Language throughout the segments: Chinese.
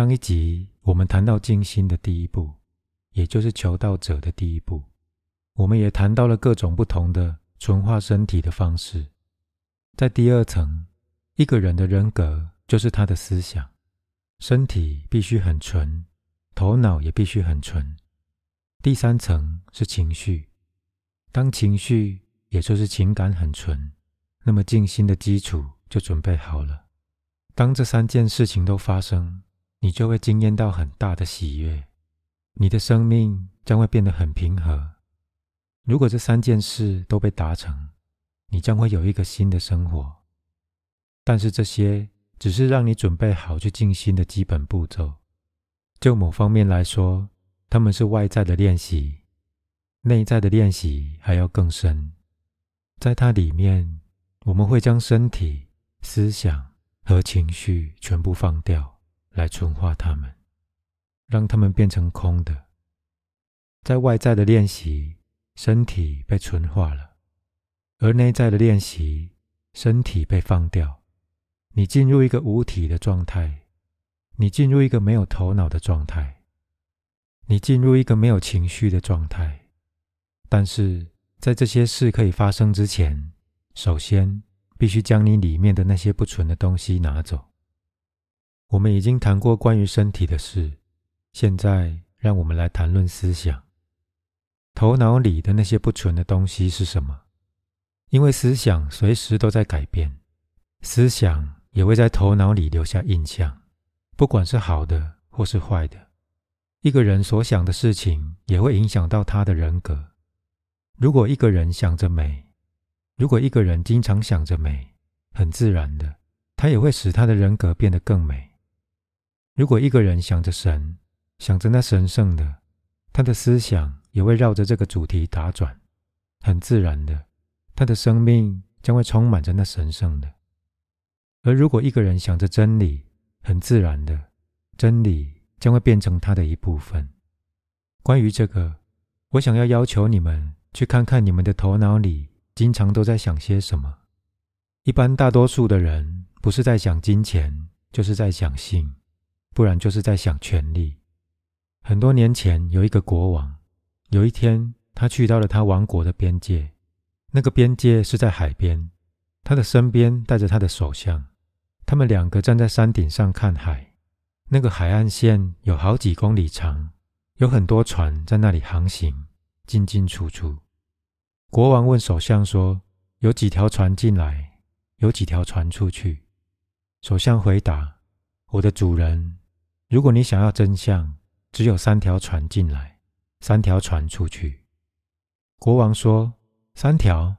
上一集我们谈到静心的第一步，也就是求道者的第一步。我们也谈到了各种不同的纯化身体的方式。在第二层，一个人的人格就是他的思想，身体必须很纯，头脑也必须很纯。第三层是情绪，当情绪也就是情感很纯，那么静心的基础就准备好了。当这三件事情都发生，你就会惊艳到很大的喜悦，你的生命将会变得很平和。如果这三件事都被达成，你将会有一个新的生活。但是这些只是让你准备好去静心的基本步骤。就某方面来说，他们是外在的练习，内在的练习还要更深。在它里面，我们会将身体、思想。和情绪全部放掉，来纯化他们，让他们变成空的。在外在的练习，身体被纯化了；而内在的练习，身体被放掉。你进入一个无体的状态，你进入一个没有头脑的状态，你进入一个没有情绪的状态。但是在这些事可以发生之前，首先。必须将你里面的那些不纯的东西拿走。我们已经谈过关于身体的事，现在让我们来谈论思想。头脑里的那些不纯的东西是什么？因为思想随时都在改变，思想也会在头脑里留下印象，不管是好的或是坏的。一个人所想的事情也会影响到他的人格。如果一个人想着美，如果一个人经常想着美，很自然的，他也会使他的人格变得更美。如果一个人想着神，想着那神圣的，他的思想也会绕着这个主题打转，很自然的，他的生命将会充满着那神圣的。而如果一个人想着真理，很自然的，真理将会变成他的一部分。关于这个，我想要要求你们去看看你们的头脑里。经常都在想些什么？一般大多数的人不是在想金钱，就是在想性，不然就是在想权力。很多年前，有一个国王，有一天他去到了他王国的边界，那个边界是在海边，他的身边带着他的首相，他们两个站在山顶上看海。那个海岸线有好几公里长，有很多船在那里航行，进进出出。国王问首相说：“有几条船进来？有几条船出去？”首相回答：“我的主人，如果你想要真相，只有三条船进来，三条船出去。”国王说：“三条？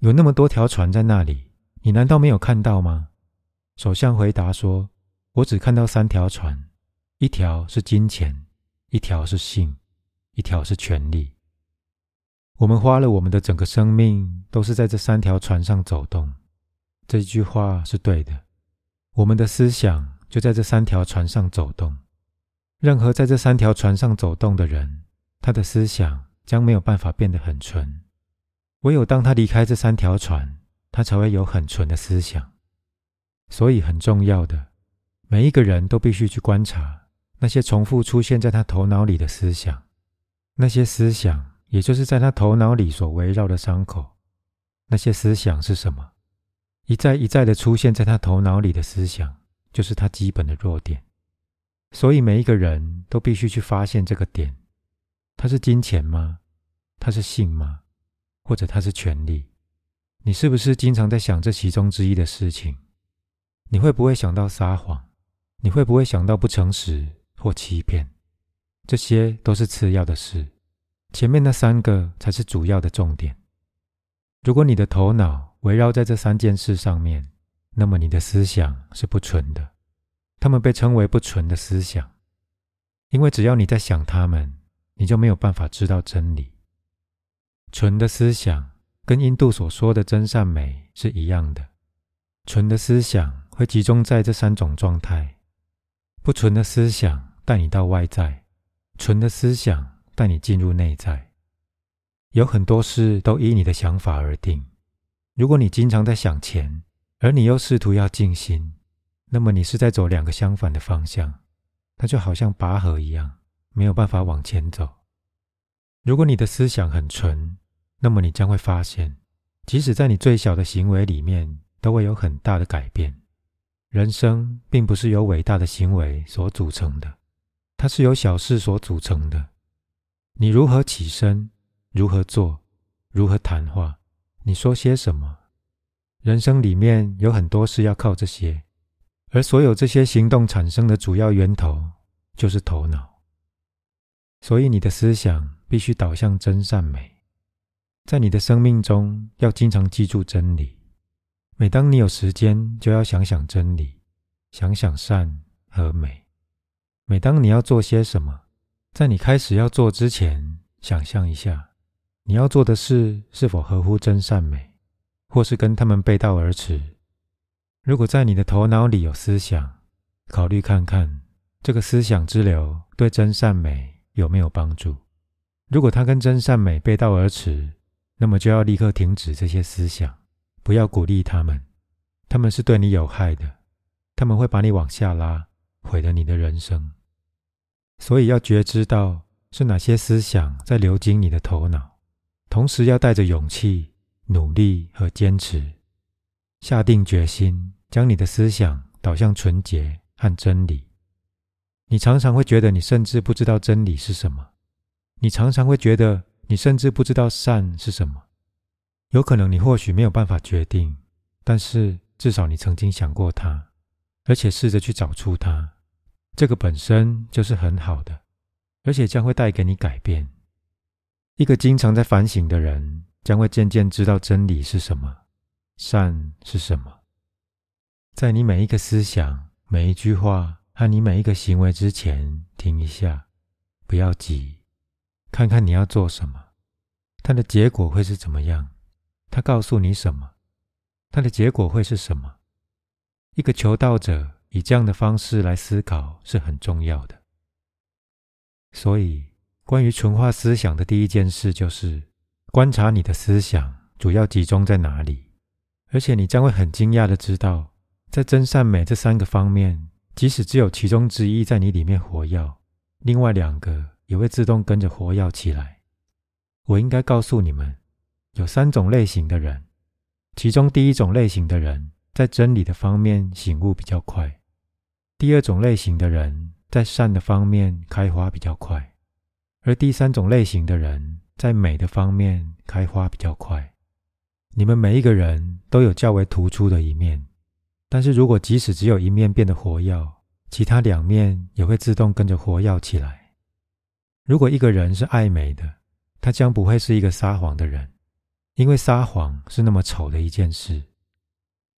有那么多条船在那里，你难道没有看到吗？”首相回答说：“我只看到三条船，一条是金钱，一条是性，一条是权力。”我们花了我们的整个生命，都是在这三条船上走动。这句话是对的。我们的思想就在这三条船上走动。任何在这三条船上走动的人，他的思想将没有办法变得很纯。唯有当他离开这三条船，他才会有很纯的思想。所以很重要的，每一个人都必须去观察那些重复出现在他头脑里的思想，那些思想。也就是在他头脑里所围绕的伤口，那些思想是什么？一再一再的出现在他头脑里的思想，就是他基本的弱点。所以每一个人都必须去发现这个点：他是金钱吗？他是性吗？或者他是权力？你是不是经常在想这其中之一的事情？你会不会想到撒谎？你会不会想到不诚实或欺骗？这些都是次要的事。前面那三个才是主要的重点。如果你的头脑围绕在这三件事上面，那么你的思想是不纯的。他们被称为不纯的思想，因为只要你在想他们，你就没有办法知道真理。纯的思想跟印度所说的真善美是一样的。纯的思想会集中在这三种状态。不纯的思想带你到外在，纯的思想。带你进入内在，有很多事都依你的想法而定。如果你经常在想钱，而你又试图要静心，那么你是在走两个相反的方向。它就好像拔河一样，没有办法往前走。如果你的思想很纯，那么你将会发现，即使在你最小的行为里面，都会有很大的改变。人生并不是由伟大的行为所组成的，它是由小事所组成的。你如何起身，如何做，如何谈话，你说些什么？人生里面有很多事要靠这些，而所有这些行动产生的主要源头就是头脑。所以你的思想必须导向真善美，在你的生命中要经常记住真理。每当你有时间，就要想想真理，想想善和美。每当你要做些什么，在你开始要做之前，想象一下，你要做的事是否合乎真善美，或是跟他们背道而驰。如果在你的头脑里有思想，考虑看看这个思想之流对真善美有没有帮助。如果它跟真善美背道而驰，那么就要立刻停止这些思想。不要鼓励他们，他们是对你有害的，他们会把你往下拉，毁了你的人生。所以要觉知到是哪些思想在流经你的头脑，同时要带着勇气、努力和坚持，下定决心将你的思想导向纯洁和真理。你常常会觉得你甚至不知道真理是什么，你常常会觉得你甚至不知道善是什么。有可能你或许没有办法决定，但是至少你曾经想过它，而且试着去找出它。这个本身就是很好的，而且将会带给你改变。一个经常在反省的人，将会渐渐知道真理是什么，善是什么。在你每一个思想、每一句话和你每一个行为之前，停一下，不要急，看看你要做什么，它的结果会是怎么样。他告诉你什么，他的结果会是什么？一个求道者以这样的方式来思考是很重要的。所以，关于纯化思想的第一件事就是观察你的思想主要集中在哪里。而且，你将会很惊讶的知道，在真善美这三个方面，即使只有其中之一在你里面活跃，另外两个也会自动跟着活跃起来。我应该告诉你们。有三种类型的人，其中第一种类型的人在真理的方面醒悟比较快，第二种类型的人在善的方面开花比较快，而第三种类型的人在美的方面开花比较快。你们每一个人都有较为突出的一面，但是如果即使只有一面变得活跃，其他两面也会自动跟着活跃起来。如果一个人是爱美的，他将不会是一个撒谎的人。因为撒谎是那么丑的一件事。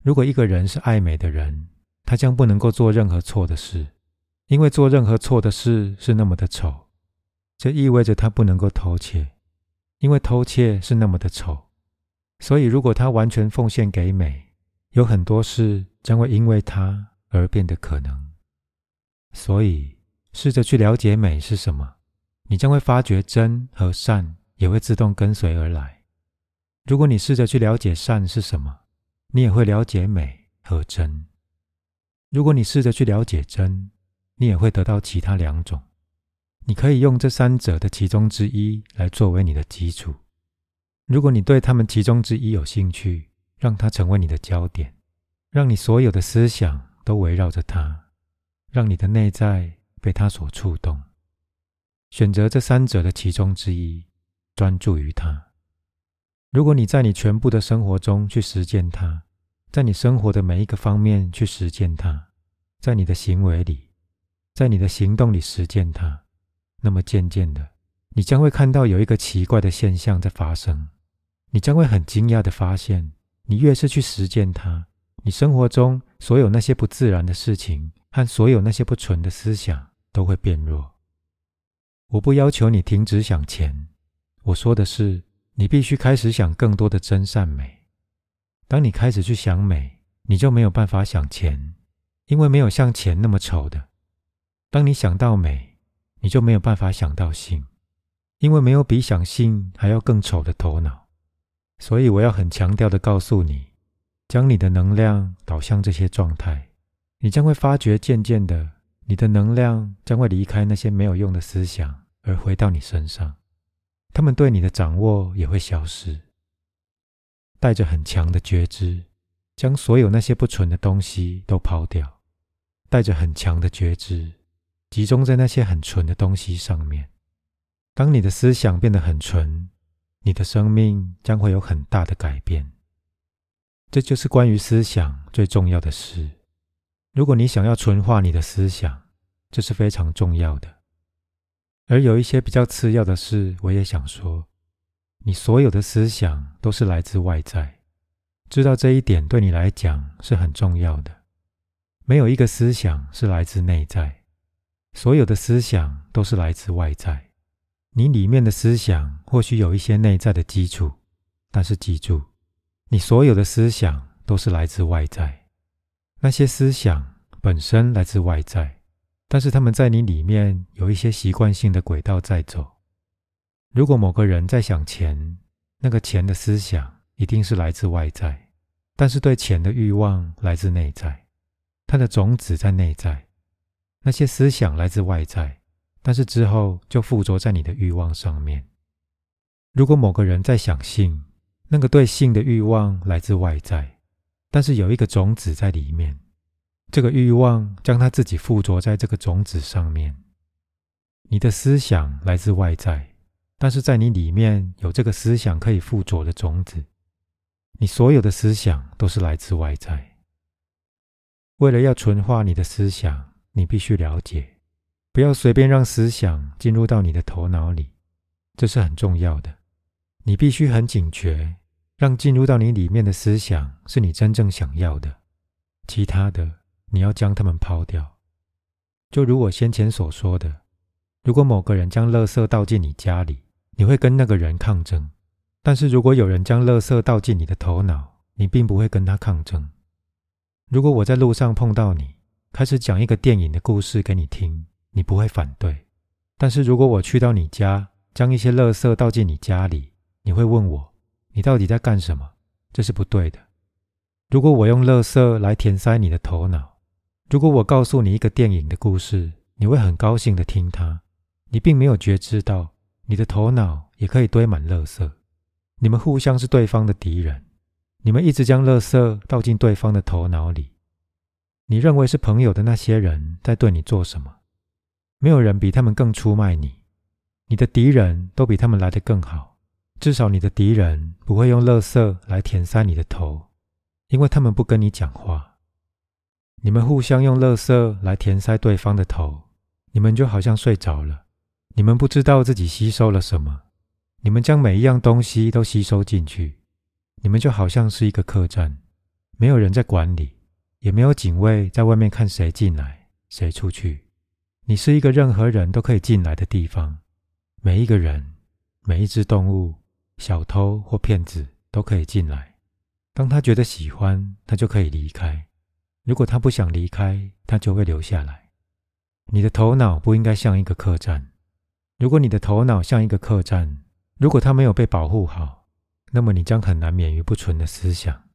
如果一个人是爱美的人，他将不能够做任何错的事，因为做任何错的事是那么的丑。这意味着他不能够偷窃，因为偷窃是那么的丑。所以，如果他完全奉献给美，有很多事将会因为他而变得可能。所以，试着去了解美是什么，你将会发觉真和善也会自动跟随而来。如果你试着去了解善是什么，你也会了解美和真。如果你试着去了解真，你也会得到其他两种。你可以用这三者的其中之一来作为你的基础。如果你对他们其中之一有兴趣，让它成为你的焦点，让你所有的思想都围绕着它，让你的内在被它所触动。选择这三者的其中之一，专注于它。如果你在你全部的生活中去实践它，在你生活的每一个方面去实践它，在你的行为里，在你的行动里实践它，那么渐渐的，你将会看到有一个奇怪的现象在发生。你将会很惊讶的发现，你越是去实践它，你生活中所有那些不自然的事情和所有那些不纯的思想都会变弱。我不要求你停止想钱，我说的是。你必须开始想更多的真善美。当你开始去想美，你就没有办法想钱，因为没有像钱那么丑的。当你想到美，你就没有办法想到性，因为没有比想性还要更丑的头脑。所以我要很强调的告诉你，将你的能量导向这些状态，你将会发觉渐渐的，你的能量将会离开那些没有用的思想，而回到你身上。他们对你的掌握也会消失。带着很强的觉知，将所有那些不纯的东西都抛掉。带着很强的觉知，集中在那些很纯的东西上面。当你的思想变得很纯，你的生命将会有很大的改变。这就是关于思想最重要的事。如果你想要纯化你的思想，这是非常重要的。而有一些比较次要的事，我也想说：你所有的思想都是来自外在，知道这一点对你来讲是很重要的。没有一个思想是来自内在，所有的思想都是来自外在。你里面的思想或许有一些内在的基础，但是记住，你所有的思想都是来自外在。那些思想本身来自外在，但是他们在你里面有一些习惯性的轨道在走。如果某个人在想钱，那个钱的思想一定是来自外在，但是对钱的欲望来自内在，它的种子在内在。那些思想来自外在，但是之后就附着在你的欲望上面。如果某个人在想性，那个对性的欲望来自外在。但是有一个种子在里面，这个欲望将它自己附着在这个种子上面。你的思想来自外在，但是在你里面有这个思想可以附着的种子。你所有的思想都是来自外在。为了要纯化你的思想，你必须了解，不要随便让思想进入到你的头脑里，这是很重要的。你必须很警觉。让进入到你里面的思想是你真正想要的，其他的你要将它们抛掉。就如我先前所说的，如果某个人将垃圾倒进你家里，你会跟那个人抗争；但是如果有人将垃圾倒进你的头脑，你并不会跟他抗争。如果我在路上碰到你，开始讲一个电影的故事给你听，你不会反对；但是如果我去到你家，将一些垃圾倒进你家里，你会问我。你到底在干什么？这是不对的。如果我用垃圾来填塞你的头脑，如果我告诉你一个电影的故事，你会很高兴的听它。你并没有觉知到，你的头脑也可以堆满垃圾。你们互相是对方的敌人。你们一直将垃圾倒进对方的头脑里。你认为是朋友的那些人在对你做什么？没有人比他们更出卖你。你的敌人都比他们来得更好。至少你的敌人不会用垃圾来填塞你的头，因为他们不跟你讲话。你们互相用垃圾来填塞对方的头，你们就好像睡着了。你们不知道自己吸收了什么，你们将每一样东西都吸收进去。你们就好像是一个客栈，没有人在管理，也没有警卫在外面看谁进来谁出去。你是一个任何人都可以进来的地方，每一个人，每一只动物。小偷或骗子都可以进来。当他觉得喜欢，他就可以离开；如果他不想离开，他就会留下来。你的头脑不应该像一个客栈。如果你的头脑像一个客栈，如果它没有被保护好，那么你将很难免于不纯的思想。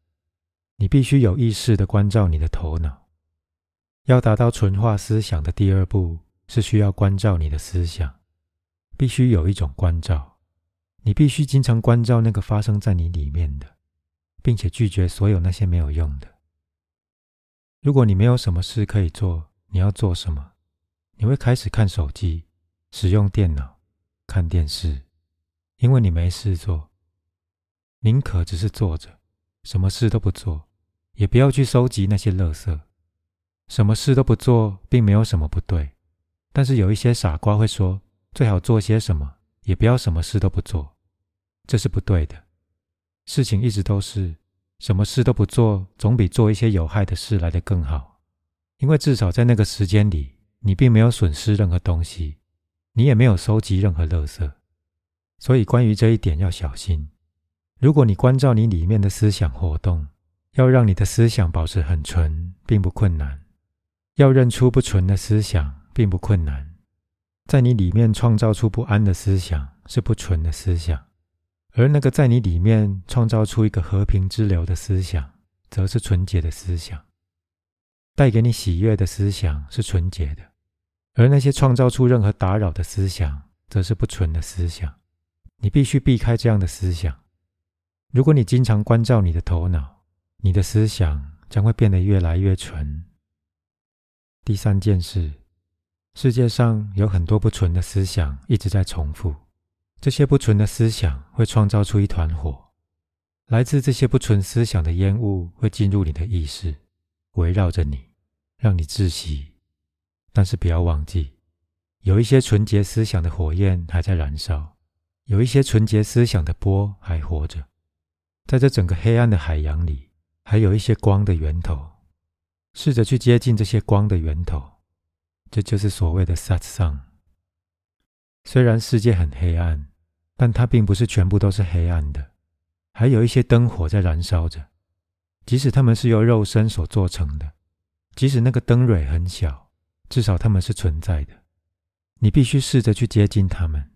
你必须有意识的关照你的头脑。要达到纯化思想的第二步，是需要关照你的思想，必须有一种关照。你必须经常关照那个发生在你里面的，并且拒绝所有那些没有用的。如果你没有什么事可以做，你要做什么？你会开始看手机、使用电脑、看电视，因为你没事做。宁可只是坐着，什么事都不做，也不要去收集那些垃圾。什么事都不做，并没有什么不对，但是有一些傻瓜会说，最好做些什么，也不要什么事都不做。这是不对的。事情一直都是，什么事都不做，总比做一些有害的事来得更好。因为至少在那个时间里，你并没有损失任何东西，你也没有收集任何垃圾。所以，关于这一点要小心。如果你关照你里面的思想活动，要让你的思想保持很纯，并不困难。要认出不纯的思想，并不困难。在你里面创造出不安的思想，是不纯的思想。而那个在你里面创造出一个和平之流的思想，则是纯洁的思想。带给你喜悦的思想是纯洁的，而那些创造出任何打扰的思想，则是不纯的思想。你必须避开这样的思想。如果你经常关照你的头脑，你的思想将会变得越来越纯。第三件事，世界上有很多不纯的思想一直在重复。这些不纯的思想会创造出一团火，来自这些不纯思想的烟雾会进入你的意识，围绕着你，让你窒息。但是不要忘记，有一些纯洁思想的火焰还在燃烧，有一些纯洁思想的波还活着。在这整个黑暗的海洋里，还有一些光的源头。试着去接近这些光的源头，这就是所谓的萨桑。虽然世界很黑暗，但它并不是全部都是黑暗的，还有一些灯火在燃烧着。即使它们是由肉身所做成的，即使那个灯蕊很小，至少它们是存在的。你必须试着去接近它们，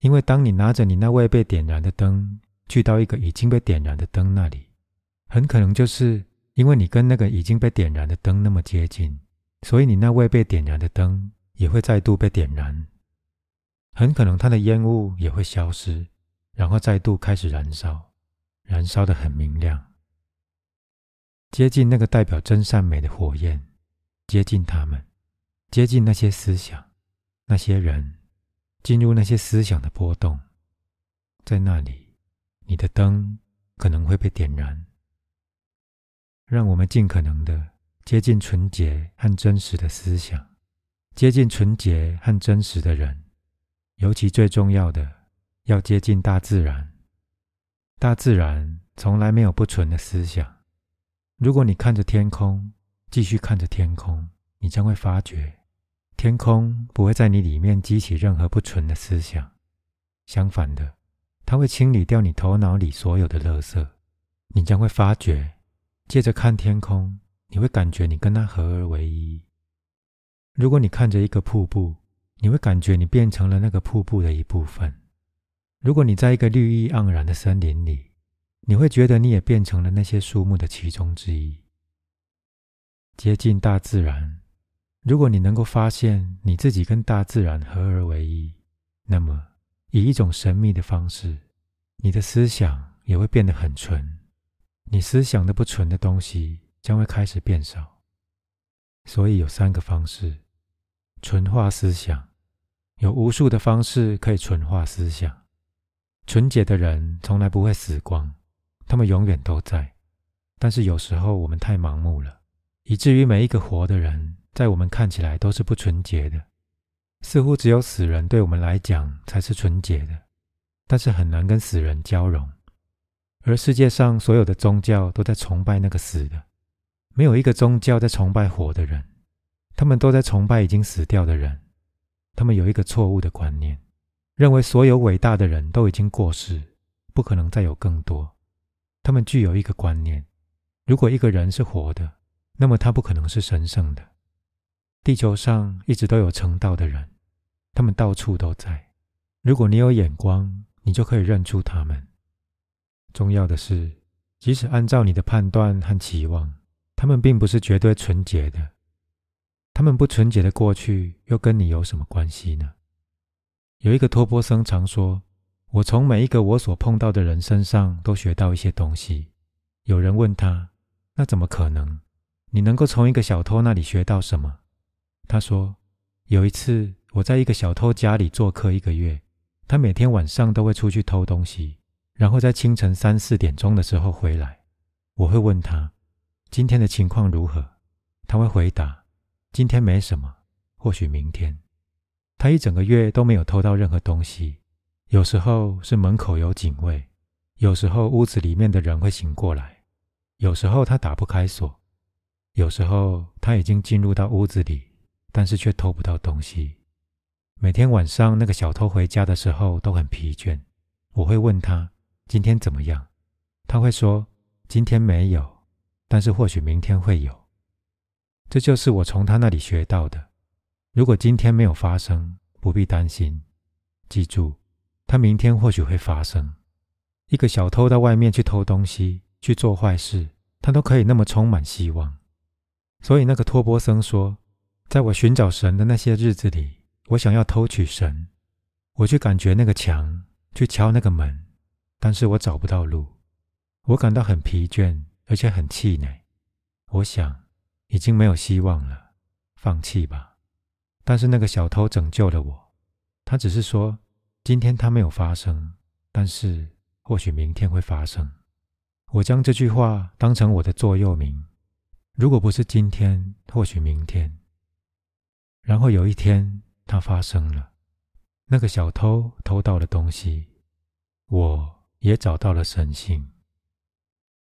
因为当你拿着你那未被点燃的灯去到一个已经被点燃的灯那里，很可能就是。因为你跟那个已经被点燃的灯那么接近，所以你那未被点燃的灯也会再度被点燃。很可能它的烟雾也会消失，然后再度开始燃烧，燃烧的很明亮。接近那个代表真善美的火焰，接近他们，接近那些思想、那些人，进入那些思想的波动，在那里，你的灯可能会被点燃。让我们尽可能的接近纯洁和真实的思想，接近纯洁和真实的人，尤其最重要的，要接近大自然。大自然从来没有不纯的思想。如果你看着天空，继续看着天空，你将会发觉，天空不会在你里面激起任何不纯的思想。相反的，它会清理掉你头脑里所有的垃圾。你将会发觉。接着看天空，你会感觉你跟它合而为一。如果你看着一个瀑布，你会感觉你变成了那个瀑布的一部分。如果你在一个绿意盎然的森林里，你会觉得你也变成了那些树木的其中之一。接近大自然，如果你能够发现你自己跟大自然合而为一，那么以一种神秘的方式，你的思想也会变得很纯。你思想的不纯的东西将会开始变少，所以有三个方式纯化思想，有无数的方式可以纯化思想。纯洁的人从来不会死光，他们永远都在。但是有时候我们太盲目了，以至于每一个活的人在我们看起来都是不纯洁的，似乎只有死人对我们来讲才是纯洁的，但是很难跟死人交融。而世界上所有的宗教都在崇拜那个死的，没有一个宗教在崇拜活的人，他们都在崇拜已经死掉的人。他们有一个错误的观念，认为所有伟大的人都已经过世，不可能再有更多。他们具有一个观念：如果一个人是活的，那么他不可能是神圣的。地球上一直都有成道的人，他们到处都在。如果你有眼光，你就可以认出他们。重要的是，即使按照你的判断和期望，他们并不是绝对纯洁的。他们不纯洁的过去又跟你有什么关系呢？有一个托钵僧常说：“我从每一个我所碰到的人身上都学到一些东西。”有人问他：“那怎么可能？你能够从一个小偷那里学到什么？”他说：“有一次我在一个小偷家里做客一个月，他每天晚上都会出去偷东西。”然后在清晨三四点钟的时候回来，我会问他今天的情况如何，他会回答今天没什么，或许明天。他一整个月都没有偷到任何东西，有时候是门口有警卫，有时候屋子里面的人会醒过来，有时候他打不开锁，有时候他已经进入到屋子里，但是却偷不到东西。每天晚上那个小偷回家的时候都很疲倦，我会问他。今天怎么样？他会说：“今天没有，但是或许明天会有。”这就是我从他那里学到的。如果今天没有发生，不必担心。记住，他明天或许会发生。一个小偷到外面去偷东西、去做坏事，他都可以那么充满希望。所以那个托波僧说：“在我寻找神的那些日子里，我想要偷取神，我去感觉那个墙，去敲那个门，但是我找不到路，我感到很疲倦，而且很气馁。我想，已经没有希望了，放弃吧。但是那个小偷拯救了我，他只是说，今天他没有发生，但是或许明天会发生。我将这句话当成我的座右铭。如果不是今天，或许明天。然后有一天，它发生了。那个小偷偷到了东西，我也找到了神性。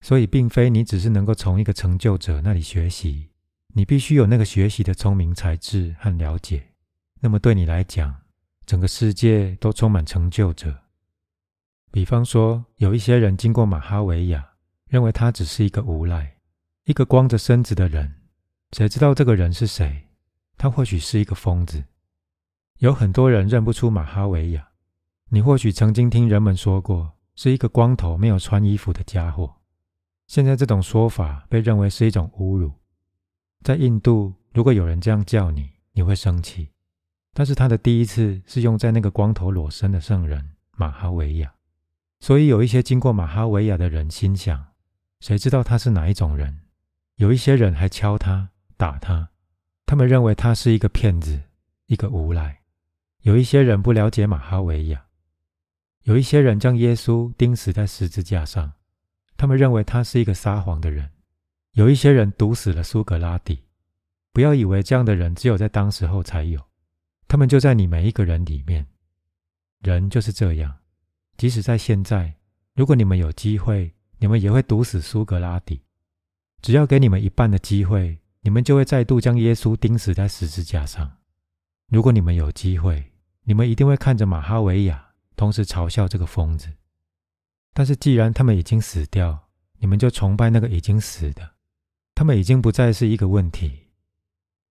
所以，并非你只是能够从一个成就者那里学习，你必须有那个学习的聪明才智和了解。那么，对你来讲，整个世界都充满成就者。比方说，有一些人经过马哈维亚，认为他只是一个无赖。一个光着身子的人，谁知道这个人是谁？他或许是一个疯子。有很多人认不出马哈维亚。你或许曾经听人们说过，是一个光头、没有穿衣服的家伙。现在这种说法被认为是一种侮辱。在印度，如果有人这样叫你，你会生气。但是他的第一次是用在那个光头裸身的圣人马哈维亚。所以有一些经过马哈维亚的人心想：谁知道他是哪一种人？有一些人还敲他、打他，他们认为他是一个骗子、一个无赖。有一些人不了解马哈维亚，有一些人将耶稣钉死在十字架上，他们认为他是一个撒谎的人。有一些人毒死了苏格拉底。不要以为这样的人只有在当时候才有，他们就在你每一个人里面。人就是这样，即使在现在，如果你们有机会，你们也会毒死苏格拉底。只要给你们一半的机会，你们就会再度将耶稣钉死在十字架上。如果你们有机会，你们一定会看着马哈维亚，同时嘲笑这个疯子。但是既然他们已经死掉，你们就崇拜那个已经死的。他们已经不再是一个问题，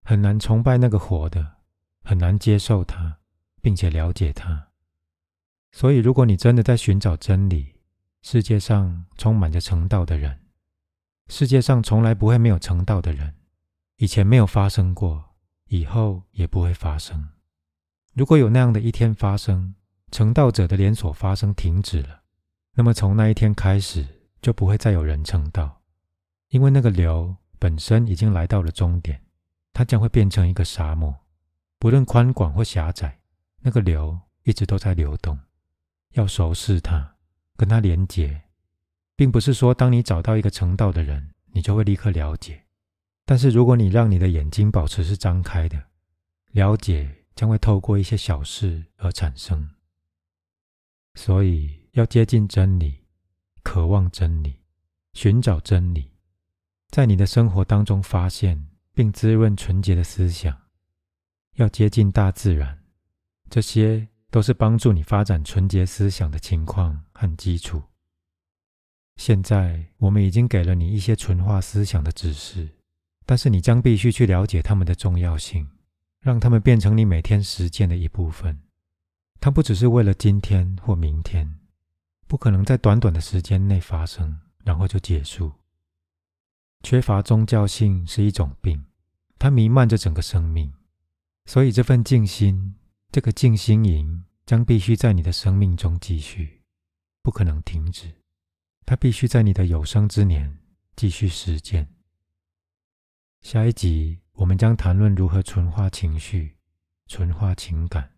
很难崇拜那个活的，很难接受他，并且了解他。所以，如果你真的在寻找真理，世界上充满着成道的人。世界上从来不会没有成道的人，以前没有发生过，以后也不会发生。如果有那样的一天发生，成道者的连锁发生停止了，那么从那一天开始就不会再有人成道，因为那个流本身已经来到了终点，它将会变成一个沙漠，不论宽广或狭窄，那个流一直都在流动。要熟视它，跟它连结。并不是说，当你找到一个成道的人，你就会立刻了解。但是，如果你让你的眼睛保持是张开的，了解将会透过一些小事而产生。所以，要接近真理，渴望真理，寻找真理，在你的生活当中发现并滋润纯洁的思想。要接近大自然，这些都是帮助你发展纯洁思想的情况和基础。现在我们已经给了你一些纯化思想的指示，但是你将必须去了解它们的重要性，让它们变成你每天实践的一部分。它不只是为了今天或明天，不可能在短短的时间内发生，然后就结束。缺乏宗教性是一种病，它弥漫着整个生命，所以这份静心，这个静心营将必须在你的生命中继续，不可能停止。他必须在你的有生之年继续实践。下一集我们将谈论如何纯化情绪、纯化情感。